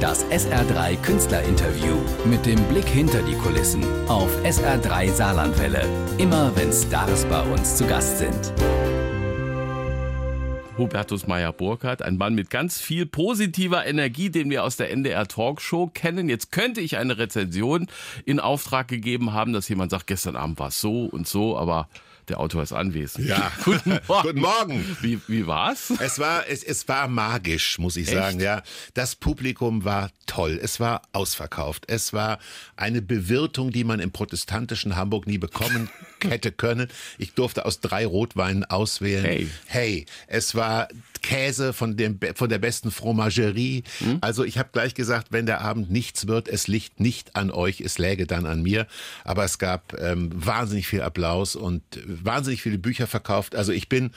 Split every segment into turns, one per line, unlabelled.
Das SR3 Künstlerinterview mit dem Blick hinter die Kulissen auf SR3 Saarlandwelle. Immer wenn Stars bei uns zu Gast sind.
Hubertus Meyer-Burkhardt, ein Mann mit ganz viel positiver Energie, den wir aus der NDR Talkshow kennen. Jetzt könnte ich eine Rezension in Auftrag gegeben haben, dass jemand sagt, gestern Abend war es so und so, aber der Autor ist anwesend.
Ja.
Guten Morgen.
Guten Morgen.
Wie, wie war's?
Es war, es, es war magisch, muss ich sagen, ja. Das Publikum war toll. Es war ausverkauft. Es war eine Bewirtung, die man im protestantischen Hamburg nie bekommen hätte können. Ich durfte aus drei Rotweinen auswählen.
Hey.
Hey, es war Käse von dem von der besten Fromagerie.
Hm?
Also ich habe gleich gesagt, wenn der Abend nichts wird, es liegt nicht an euch, es läge dann an mir. Aber es gab ähm, wahnsinnig viel Applaus und wahnsinnig viele Bücher verkauft. Also ich bin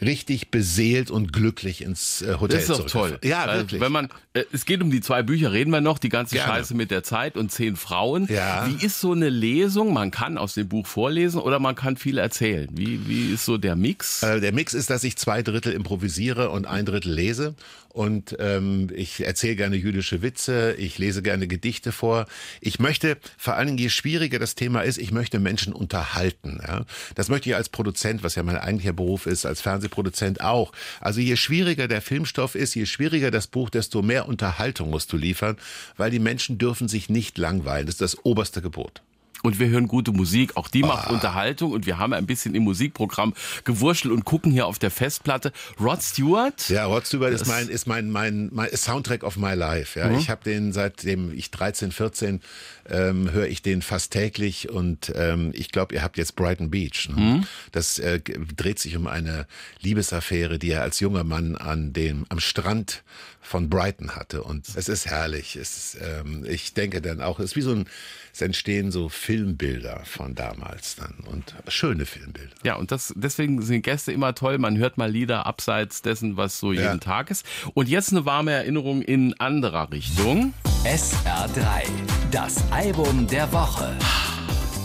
richtig beseelt und glücklich ins äh, Hotel
Das ist doch toll.
Ja,
Weil,
wirklich.
Wenn man, äh, es geht um die zwei Bücher, reden wir noch, die ganze
Gerne.
Scheiße mit der Zeit und zehn Frauen.
Ja.
Wie ist so eine Lesung? Man kann aus dem Buch vorlesen oder man kann viel erzählen. Wie, wie ist so der Mix?
Äh, Der Mix ist, dass ich zwei Drittel improvisiere und ein Drittel lese. Und ähm, ich erzähle gerne jüdische Witze, ich lese gerne Gedichte vor. Ich möchte, vor allen Dingen, je schwieriger das Thema ist, ich möchte Menschen unterhalten. Ja? Das möchte ich als Produzent, was ja mein eigentlicher Beruf ist, als Fernsehproduzent auch. Also je schwieriger der Filmstoff ist, je schwieriger das Buch, desto mehr Unterhaltung musst du liefern, weil die Menschen dürfen sich nicht langweilen. Das ist das oberste Gebot.
Und wir hören gute Musik, auch die
Ah.
macht Unterhaltung und wir haben ein bisschen im Musikprogramm gewurschtelt und gucken hier auf der Festplatte. Rod Stewart?
Ja, Rod Stewart ist mein ist mein mein, mein Soundtrack of my life. Ja, ich habe den seitdem ich 13, 14 ähm, höre ich den fast täglich und ähm, ich glaube, ihr habt jetzt Brighton Beach. Ne? Das äh, dreht sich um eine Liebesaffäre, die er als junger Mann an dem am Strand von Brighton hatte und es ist herrlich. Es ähm, ich denke dann auch, es ist wie so ein es entstehen so Filmbilder von damals dann und schöne Filmbilder.
Ja, und das, deswegen sind Gäste immer toll. Man hört mal Lieder abseits dessen, was so
Ja.
jeden Tag ist. Und jetzt eine warme Erinnerung in anderer Richtung.
SR3, das Album der Woche.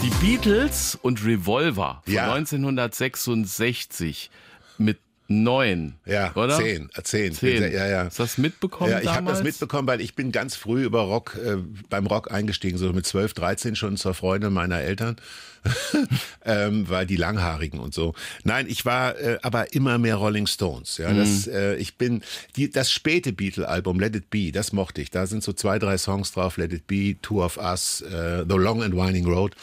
Die Beatles und Revolver von
Ja.
1966 mit neun,
Ja,
oder?
zehn, äh, zehn.
Zehn.
Ja, ja.
Hast du das mitbekommen
Ja, ich habe das mitbekommen, weil ich bin ganz früh über Rock, äh, beim Rock eingestiegen, so mit 12, 13 schon zur Freundin meiner Eltern, ähm, weil die Langhaarigen und so. Nein, ich war äh, aber immer mehr Rolling Stones. Ja,
Mhm.
das, äh, ich bin die, das späte Beatle-Album Let It Be, das mochte ich. Da sind so zwei, drei Songs drauf: Let It Be, Two of Us, äh, The Long and Winding Road.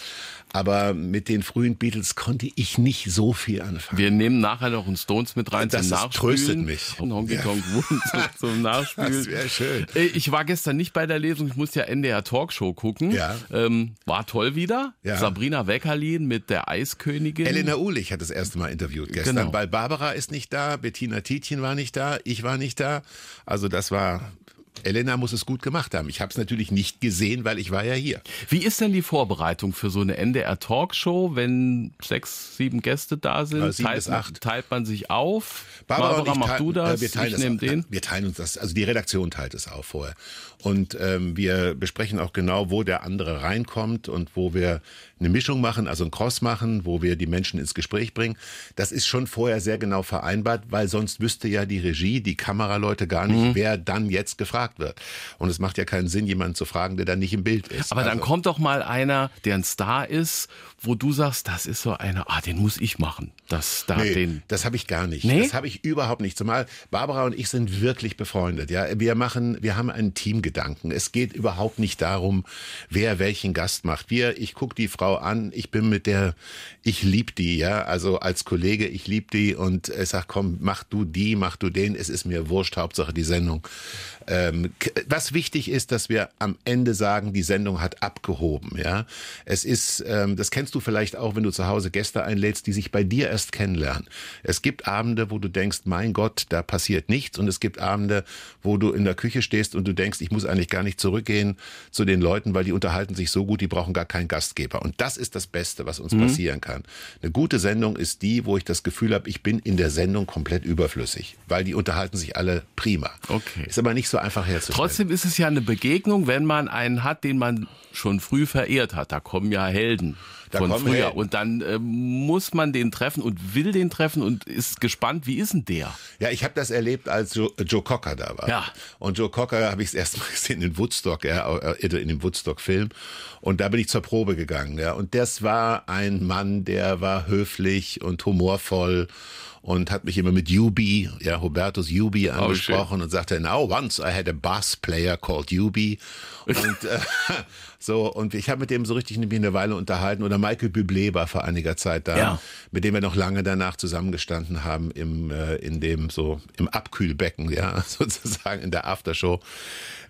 Aber mit den frühen Beatles konnte ich nicht so viel anfangen.
Wir nehmen nachher noch einen Stones mit rein
Das
zum Nachspülen.
tröstet mich.
Und Honky
Ja.
Tonk Wood zum, zum Nachspülen.
Das wär schön.
Äh, Ich war gestern nicht bei der Lesung, ich musste ja NDR Talkshow gucken.
Ja.
Ähm, war toll wieder.
Ja.
Sabrina Weckerlin mit der Eiskönigin.
Elena Ulich hat das erste Mal interviewt gestern,
Genau.
weil Barbara ist nicht da, Bettina Tietjen war nicht da, ich war nicht da. Also das war, Elena muss es gut gemacht haben. Ich habe es natürlich nicht gesehen, weil ich war ja hier.
Wie ist denn die Vorbereitung für so eine NDR Talkshow, wenn sechs, sieben Gäste da sind?
Sieben
teilt,
acht.
teilt man sich auf?
Barbara, ich
mach du das?
äh, wir teilen
ich
das
den.
Wir teilen uns das, also die Redaktion teilt es auf vorher. Und ähm, wir besprechen auch genau, wo der andere reinkommt und wo wir eine Mischung machen, also einen Cross machen, wo wir die Menschen ins Gespräch bringen. Das ist schon vorher sehr genau vereinbart, weil sonst wüsste ja die Regie, die Kameraleute gar nicht,
Mhm.
wer dann jetzt gefragt wird. Und es macht ja keinen Sinn, jemanden zu fragen, der dann nicht im Bild ist.
Aber dann
Also-
kommt doch mal einer, der ein Star ist, wo du sagst, das ist so einer, ah, den muss ich machen. Das, da,
Nee,
den.
das habe ich gar nicht.
Nee?
Das habe ich überhaupt nicht. Zumal Barbara und ich sind wirklich befreundet. Ja, wir machen, wir haben einen Teamgedanken. Es geht überhaupt nicht darum, wer welchen Gast macht. Wir, ich guck die Frau an, ich bin mit der, ich lieb die, ja, also als Kollege, ich lieb die und ich sag, komm, mach du die, mach du den. Es ist mir wurscht, Hauptsache die Sendung. Ähm, was wichtig ist, dass wir am Ende sagen, die Sendung hat abgehoben. Ja, es ist, ähm, das kennst du vielleicht auch, wenn du zu Hause Gäste einlädst, die sich bei dir erst kennenlernen. Es gibt Abende, wo du denkst, mein Gott, da passiert nichts, und es gibt Abende, wo du in der Küche stehst und du denkst, ich muss eigentlich gar nicht zurückgehen zu den Leuten, weil die unterhalten sich so gut, die brauchen gar keinen Gastgeber. Und das ist das Beste, was uns passieren kann. Eine gute Sendung ist die, wo ich das Gefühl habe, ich bin in der Sendung komplett überflüssig, weil die unterhalten sich alle prima.
Okay.
Ist aber nicht so einfach herzustellen.
Trotzdem ist es ja eine Begegnung, wenn man einen hat, den man schon früh verehrt hat. Da kommen ja Helden
Da
von früher. Und dann äh, muss man den treffen und will den treffen und ist gespannt, wie ist denn der?
Ja, ich habe das erlebt, als Joe, Joe Cocker da war.
Ja.
Und Joe Cocker habe ich das erste Mal gesehen in Woodstock, ja, äh, in dem Woodstock-Film. Und da bin ich zur Probe gegangen, ja. Und das war ein Mann, der war höflich und humorvoll und hat mich immer mit Yubi, ja, Hubertus Yubi angesprochen und sagte, now once I had a bass player called Yubi. Und äh, so, und ich habe mit dem so richtig mich eine Weile unterhalten. Oder Michael Bublé war vor einiger Zeit da,
Ja.
mit dem wir noch lange danach zusammengestanden haben im, äh, in dem so im Abkühlbecken, ja, sozusagen in der Aftershow.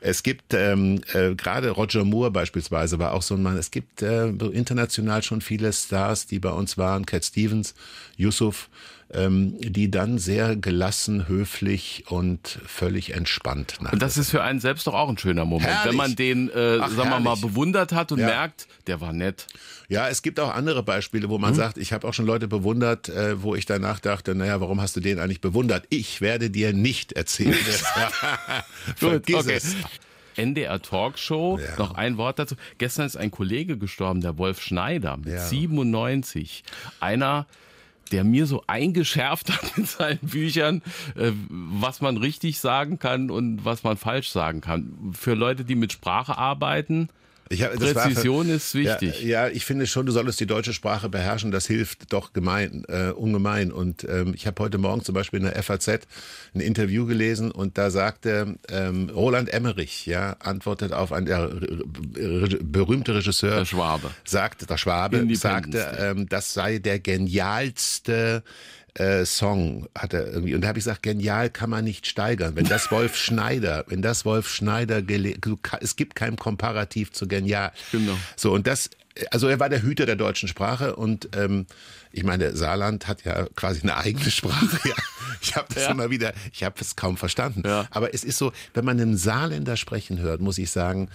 Es gibt ähm, äh, gerade Roger Moore beispielsweise war auch so ein Mann. Es gibt äh, international schon viele Stars, die bei uns waren, Cat Stevens, Yusuf, ähm, die dann sehr gelassen, höflich und völlig entspannt nach.
Und das ist für einen selbst doch auch ein schöner Moment,
Herrlich.
wenn man den, äh,
Ach,
sagen wir mal, bewundert hat und
Ja.
merkt, der war nett.
Ja, es gibt auch andere Beispiele, wo man sagt, ich habe auch schon Leute bewundert, äh, wo ich danach dachte, naja, warum hast du den eigentlich bewundert? Ich werde dir nicht erzählen. Vergiss
okay.
es.
NDR Talkshow,
Ja.
noch ein Wort dazu. Gestern ist ein Kollege gestorben, der Wolf Schneider, mit
Ja.
97. Einer, der mir so eingeschärft hat in seinen Büchern, äh, was man richtig sagen kann und was man falsch sagen kann. Für Leute, die mit Sprache arbeiten,
Ich hab, das
Präzision ist wichtig.
Ja, ja, ich finde schon, du solltest die deutsche Sprache beherrschen. Das hilft doch gemein, äh, ungemein. Und ähm, ich habe heute Morgen zum Beispiel in der FAZ ein Interview gelesen und da sagte ähm, Roland Emmerich, ja, antwortet auf einen der äh, äh, berühmte Regisseur,
Der Schwabe.
sagte der Schwabe, sagte, ähm, das sei der genialste äh, Song hat er irgendwie und da habe ich gesagt, genial kann man nicht steigern. Wenn das Wolf Schneider, wenn das Wolf Schneider, gele- du ka- es gibt kein Komparativ zu genial.
Genau.
So und das, also er war der Hüter der deutschen Sprache und ähm, ich meine, Saarland hat ja quasi eine eigene Sprache. Ja, ich habe das
Ja.
immer wieder, ich habe es kaum verstanden.
Ja.
Aber es ist so, wenn man einen Saarländer sprechen hört, muss ich sagen,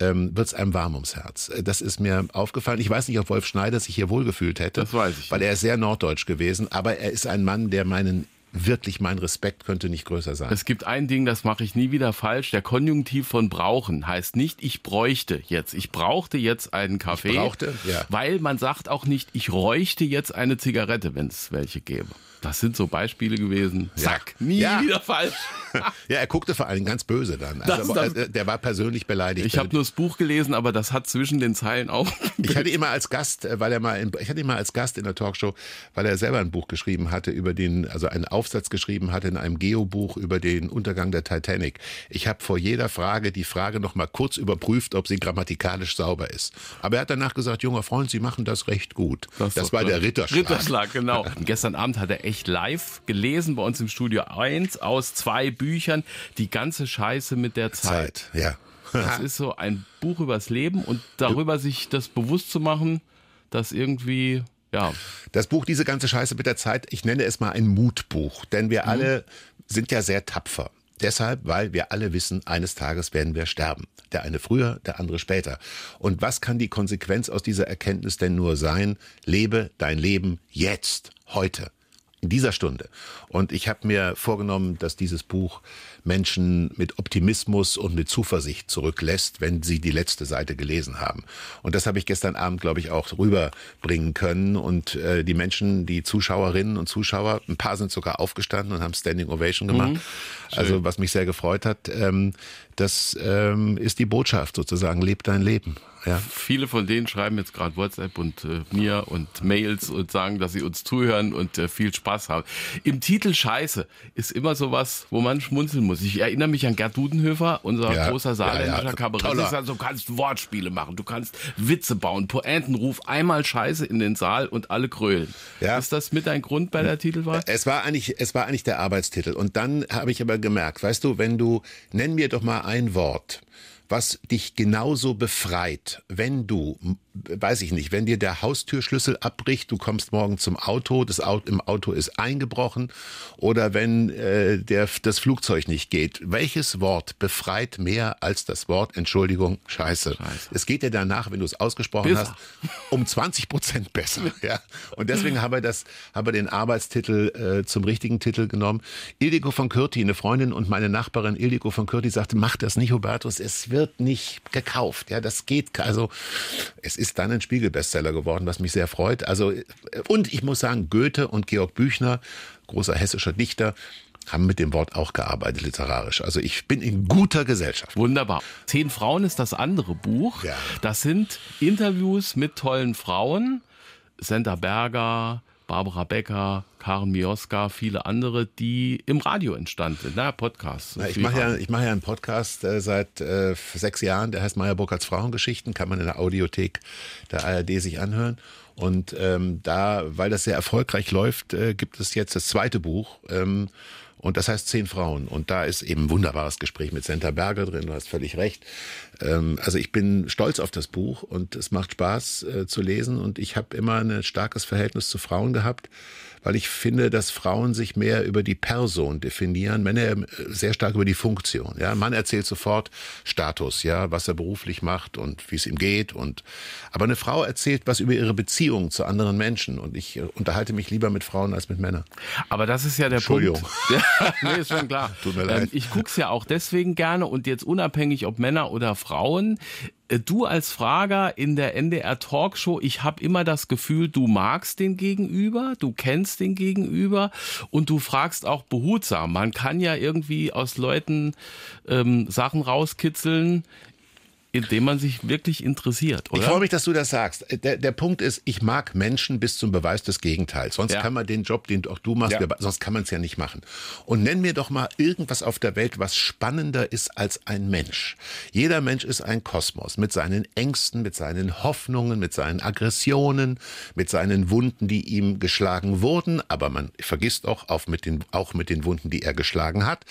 ähm, wird es einem warm ums Herz. Das ist mir aufgefallen. Ich weiß nicht, ob Wolf Schneider sich hier wohlgefühlt hätte.
Das weiß ich
Weil er ist sehr norddeutsch gewesen, aber er ist ein Mann, der meinen, wirklich mein Respekt könnte nicht größer sein.
Es gibt ein Ding, das mache ich nie wieder falsch. Der Konjunktiv von brauchen heißt nicht, ich bräuchte jetzt. Ich brauchte jetzt einen Kaffee.
brauchte, ja.
Weil man sagt auch nicht, ich räuchte jetzt eine Zigarette, wenn es welche gäbe. Das sind so Beispiele gewesen. Zack, nie
Ja.
wieder falsch.
ja, er guckte vor allem ganz böse dann.
Das-
Also,
das-
äh, der war persönlich beleidigt.
Ich habe nur das Buch gelesen, aber das hat zwischen den Zeilen auch.
Ich hatte ihn mal als Gast, äh, weil er mal, in, ich hatte ihn mal als Gast in der Talkshow, weil er selber ein Buch geschrieben hatte über den, also einen Aufsatz geschrieben hatte in einem Geobuch über den Untergang der Titanic. Ich habe vor jeder Frage die Frage noch mal kurz überprüft, ob sie grammatikalisch sauber ist. Aber er hat danach gesagt, junger Freund, Sie machen das recht gut. Das,
doch
war
klar.
der Ritterschlag.
Ritterschlag, genau. Und gestern Abend hat er echt live gelesen bei uns im Studio eins aus zwei Büchern. Die ganze Scheiße mit der Zeit.
Zeit, ja.
Das ist so ein Buch übers Leben und darüber sich das bewusst zu machen, dass irgendwie, ja,
Das Buch, diese ganze Scheiße mit der Zeit, ich nenne es mal ein Mutbuch, denn wir alle sind ja sehr tapfer. Deshalb, weil wir alle wissen, eines Tages werden wir sterben. Der eine früher, der andere später. Und was kann die Konsequenz aus dieser Erkenntnis denn nur sein? Lebe dein Leben jetzt, heute, in dieser Stunde. Und ich habe mir vorgenommen, dass dieses Buch Menschen mit Optimismus und mit Zuversicht zurücklässt, wenn sie die letzte Seite gelesen haben. Und das habe ich gestern Abend, glaube ich, auch rüberbringen können. Und äh, die Menschen, die Zuschauerinnen und Zuschauer, ein paar sind sogar aufgestanden und haben Standing Ovation gemacht. also was mich sehr gefreut hat, ähm, das ähm, ist die Botschaft sozusagen, lebt dein Leben. Ja.
viele von denen schreiben jetzt gerade WhatsApp und äh, mir und Mails und sagen, dass sie uns zuhören und äh, viel Spaß haben. Im Titel Scheiße ist immer sowas, wo man schmunzeln muss. Ich erinnere mich an Gerd Dudenhöfer, unser
Ja,
großer saarländischer
ja, ja,
Kabarettist. Also, du kannst Wortspiele machen, du kannst Witze bauen, Pointenruf, einmal Scheiße in den Saal und alle krölen.
Ja.
Ist das mit ein Grund bei der Titelwahl?
Es war eigentlich, es war eigentlich der Arbeitstitel. Und dann habe ich aber gemerkt, weißt du, wenn du, nenn mir doch mal ein Wort, was dich genauso befreit, wenn du, weiß ich nicht, wenn dir der Haustürschlüssel abbricht, du kommst morgen zum Auto, das Auto im Auto ist eingebrochen, oder wenn äh, der, das Flugzeug nicht geht. Welches Wort befreit mehr als das Wort, Entschuldigung, Scheiße? Es geht dir danach, wenn du es ausgesprochen
Besser.
hast, um 20 Prozent besser. Ja. Und deswegen haben wir das, haben wir den Arbeitstitel äh, zum richtigen Titel genommen. Ildiko von Kürti, eine Freundin und meine Nachbarin Ildiko von Kürti sagte, mach das nicht, Hubertus, es wird nicht gekauft. Ja, das geht, also, es ist dann ein Spiegelbestseller geworden, was mich sehr freut. Also, und ich muss sagen, Goethe und Georg Büchner, großer hessischer Dichter, haben mit dem Wort auch gearbeitet literarisch. Also ich bin in guter Gesellschaft.
Wunderbar. Zehn Frauen ist das andere Buch.
Ja.
Das sind Interviews mit tollen Frauen. Senta Berger, Barbara Becker, Karen Mioska, viele andere, die im Radio entstanden sind, na, Podcasts.
Na, ich mache ja, ich mache ja einen Podcast äh, seit äh, sechs Jahren, der heißt Meyer Burkhardts Frauengeschichten, kann man in der Audiothek der ARD sich anhören. Und ähm, da, weil das sehr erfolgreich läuft, äh, gibt es jetzt das zweite Buch. Ähm, und das heißt zehn Frauen. Und da ist eben ein wunderbares Gespräch mit Senta Berger drin. Du hast völlig recht. Ähm, also ich bin stolz auf das Buch und es macht Spaß äh, zu lesen. Und ich habe immer ein starkes Verhältnis zu Frauen gehabt weil ich finde, dass Frauen sich mehr über die Person definieren, Männer äh, sehr stark über die Funktion. Ja, Mann erzählt sofort Status, ja, was er beruflich macht und wie es ihm geht und aber eine Frau erzählt was über ihre Beziehung zu anderen Menschen und ich äh, unterhalte mich lieber mit Frauen als mit Männern.
Aber das ist ja der
Entschuldigung.
Punkt. Ja, nee, ist schon klar.
Tut mir leid.
Ähm, ich guck's ja auch deswegen gerne und jetzt unabhängig ob Männer oder Frauen. Äh, Du als Frager in der NDR Talkshow, ich habe immer das Gefühl, du magst den Gegenüber, du kennst den Gegenüber und du fragst auch behutsam. Man kann ja irgendwie aus Leuten ähm, Sachen rauskitzeln, indem man sich wirklich interessiert, oder?
Ich freue mich, dass du das sagst. Der, der Punkt ist, ich mag Menschen bis zum Beweis des Gegenteils. Sonst
Ja.
kann man den Job, den auch du machst,
Ja.
sonst kann man es ja nicht machen. Und nenn mir doch mal irgendwas auf der Welt, was spannender ist als ein Mensch. Jeder Mensch ist ein Kosmos mit seinen Ängsten, mit seinen Hoffnungen, mit seinen Aggressionen, mit seinen Wunden, die ihm geschlagen wurden. Aber man vergisst auch, auf mit den, auch mit den Wunden, die er geschlagen hat.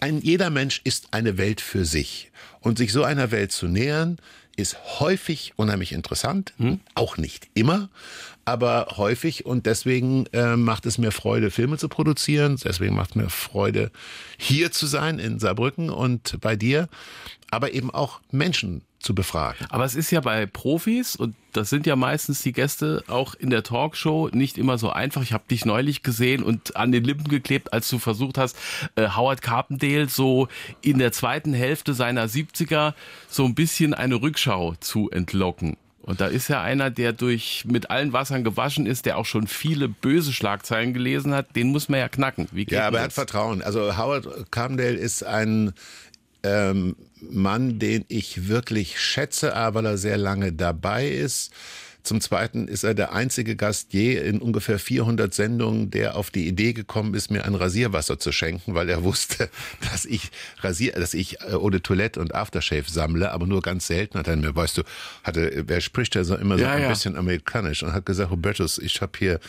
Ein, jeder Mensch ist eine Welt für sich. Und sich so einer Welt zu nähern, ist häufig unheimlich interessant. Auch nicht immer, aber häufig. Und deswegen äh, macht es mir Freude, Filme zu produzieren. Deswegen macht es mir Freude, hier zu sein in Saarbrücken und bei dir. Aber eben auch Menschen zu befragen.
Aber es ist ja bei Profis, und das sind ja meistens die Gäste auch in der Talkshow, nicht immer so einfach. Ich habe dich neulich gesehen und an den Lippen geklebt, als du versucht hast, äh, Howard Carpendale so in der zweiten Hälfte seiner 70er so ein bisschen eine Rückschau zu entlocken. Und da ist ja einer, der durch mit allen Wassern gewaschen ist, der auch schon viele böse Schlagzeilen gelesen hat, den muss man ja knacken.
Ja, aber er
denn
hat
das?
Vertrauen. Also Howard Carpendale ist ein ähm, Mann, den ich wirklich schätze, aber er sehr lange dabei ist. Zum Zweiten ist er der einzige Gast je in ungefähr 400 Sendungen, der auf die Idee gekommen ist, mir ein Rasierwasser zu schenken, weil er wusste, dass ich Rasier, dass ich äh, Eau de Toilette und Aftershave sammle, aber nur ganz selten. Hat er mir, weißt du, hatte, wer spricht da so immer so
Ja,
ein
ja.
bisschen amerikanisch und hat gesagt, Hubertus, ich habe hier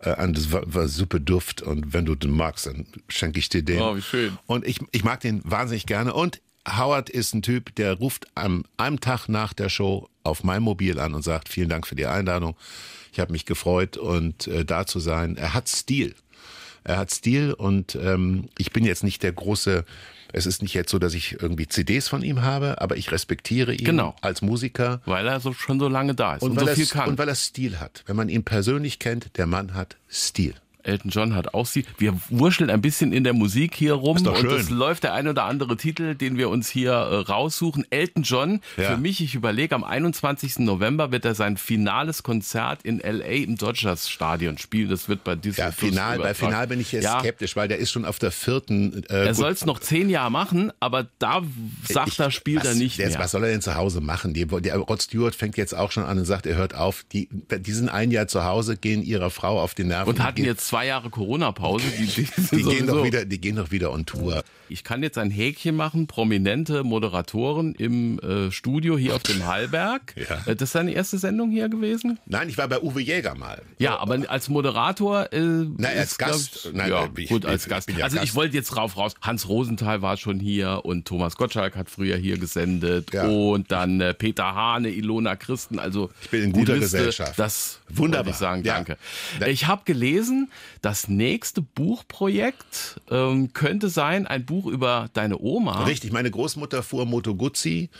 äh, einen, das war, war super Duft und wenn du den magst, dann schenke ich dir den.
Oh, wie schön.
Und ich, ich mag den wahnsinnig gerne. Und Howard ist ein Typ, der ruft am einem Tag nach der Show auf mein Mobil an und sagt, vielen Dank für die Einladung. Ich habe mich gefreut und äh, da zu sein. Er hat Stil. Er hat Stil und ähm, ich bin jetzt nicht der große, es ist nicht jetzt so, dass ich irgendwie CDs von ihm habe, aber ich respektiere ihn
Genau.
als Musiker.
Weil er so, schon so lange da ist und,
Und, weil
so viel kann.
und weil er Stil hat. Wenn man ihn persönlich kennt, der Mann hat Stil.
Elton John hat auch sie. Wir wurscheln ein bisschen in der Musik hier rum
Ist doch
und
schön.
es läuft der ein oder andere Titel, den wir uns hier äh, raussuchen. Elton John,
Ja.
für mich, ich überlege, am 21. November wird er sein finales Konzert in LA im Dodgers Stadion spielen. Das wird bei Disney
Ja, final, bei. Final bin ich jetzt
ja,
skeptisch, weil der ist schon auf der vierten. Äh,
Er soll es noch zehn Jahre machen, aber da sagt
Ich-
er, spielt
was,
er nicht
der,
mehr.
Was soll er denn zu Hause machen? Die, der Rod Stewart fängt jetzt auch schon an und sagt, er hört auf. Die, die sind ein Jahr zu Hause, gehen ihrer Frau auf die Nerven.
und hatten jetzt zwei Jahre Corona-Pause. Die, die,
die gehen doch wieder, die gehen doch wieder on Tour.
Ich kann jetzt ein Häkchen machen, prominente Moderatoren im äh, Studio hier auf dem Hallberg.
Ja.
Äh, Das ist deine erste Sendung hier gewesen?
Nein, ich war bei Uwe Jäger mal.
Ja, aber als Moderator. Äh,
Na, als
ist,
Gast.
Ich,
Nein,
ja,
ich-
gut,
ich-
als
ich
Gast.
ja
also ich
Gast.
wollte jetzt drauf raus. Hans Rosenthal war schon hier und Thomas Gottschalk hat früher hier gesendet.
Ja.
Und dann äh, Peter Hane, Ilona Christen. Also
Ich bin in guter
Liste,
Gesellschaft.
Das
Wunderbar.
ich sagen, danke.
Da-
Ich habe gelesen, das nächste Buchprojekt ähm, könnte sein, ein Buch über deine Oma.
Richtig, meine Großmutter fuhr Moto Guzzi.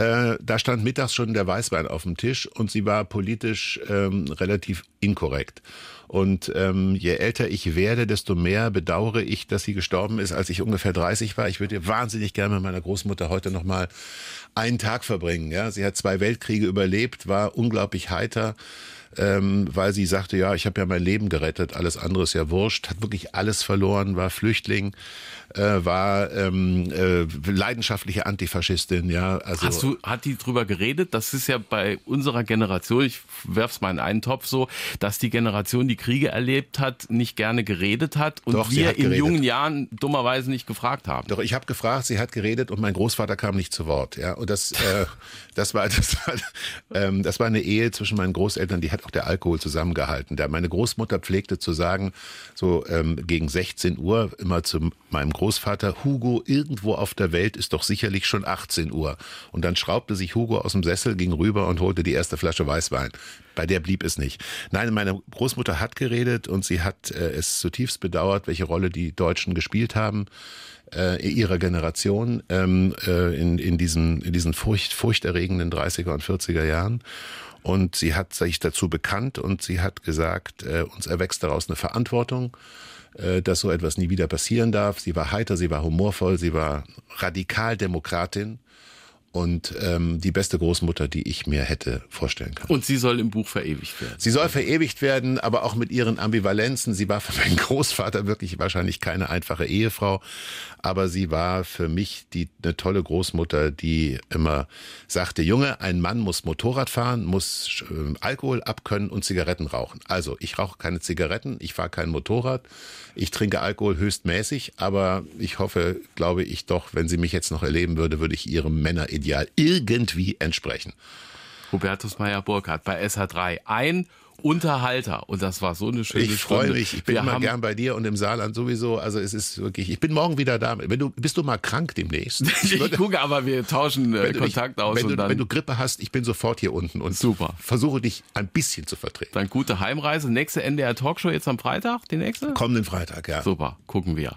Äh, da stand mittags schon der Weißwein auf dem Tisch und sie war politisch ähm, relativ inkorrekt. Und ähm, je älter ich werde, desto mehr bedauere ich, dass sie gestorben ist, als ich ungefähr 30 war. Ich würde wahnsinnig gerne mit meiner Großmutter heute noch mal einen Tag verbringen. Ja, sie hat zwei Weltkriege überlebt, war unglaublich heiter ähm, weil sie sagte, ja, ich habe ja mein Leben gerettet, alles andere ist ja wurscht, hat wirklich alles verloren, war Flüchtling, äh, war ähm, äh, leidenschaftliche Antifaschistin, ja.
Also Hast du, hat die drüber geredet? Das ist ja bei unserer Generation, ich werf's mal in einen Topf so, dass die Generation, die Kriege erlebt hat, nicht gerne geredet hat und Doch, wir in jungen Jahren dummerweise nicht gefragt haben.
Doch, ich habe gefragt, sie hat geredet und mein Großvater kam nicht zu Wort, ja. Und das, äh, das war, das war, ähm, das war eine Ehe zwischen meinen Großeltern, die hat auch der Alkohol zusammengehalten. Der, meine Großmutter pflegte zu sagen, so ähm, gegen 16 Uhr immer zu meinem Großvater, Hugo, irgendwo auf der Welt ist doch sicherlich schon 18 Uhr. Und dann schraubte sich Hugo aus dem Sessel, ging rüber und holte die erste Flasche Weißwein. Bei der blieb es nicht. Nein, meine Großmutter hat geredet und sie hat äh, es zutiefst bedauert, welche Rolle die Deutschen gespielt haben äh, ihrer Generation ähm, äh, in, in diesen, in diesen furcht, furchterregenden 30er und 40er Jahren. Und sie hat sich dazu bekannt und sie hat gesagt, äh, uns erwächst daraus eine Verantwortung, äh, dass so etwas nie wieder passieren darf. Sie war heiter, sie war humorvoll, sie war Radikaldemokratin und ähm, die beste Großmutter, die ich mir hätte vorstellen können.
Und sie soll im Buch verewigt werden.
Sie soll verewigt werden, aber auch mit ihren Ambivalenzen. Sie war für meinen Großvater wirklich wahrscheinlich keine einfache Ehefrau, aber sie war für mich die eine tolle Großmutter, die immer sagte: Junge, ein Mann muss Motorrad fahren, muss äh, Alkohol abkönnen und Zigaretten rauchen. Also ich rauche keine Zigaretten, ich fahre kein Motorrad, ich trinke Alkohol höchstmäßig, aber ich hoffe, glaube ich doch, wenn sie mich jetzt noch erleben würde, würde ich ihrem Männer Ideal irgendwie entsprechen.
Hubertus Meyer-Burkhardt bei SH3. Ein Unterhalter. Und das war so eine schöne
ich freue mich. Ich bin Wir immer gern bei dir und im Saarland sowieso. Also es ist wirklich, ich bin morgen wieder da. Wenn du, bist du mal krank demnächst?
ich gucke, aber wir tauschen äh, Kontakt
ich,
aus.
Wenn
du,
dann, wenn du Grippe hast, ich bin sofort hier unten und
Super.
versuche dich ein bisschen zu vertreten.
Dann gute Heimreise. Nächste NDR Talkshow jetzt am Freitag, die nächste?
Kommenden Freitag, ja.
Super, gucken wir.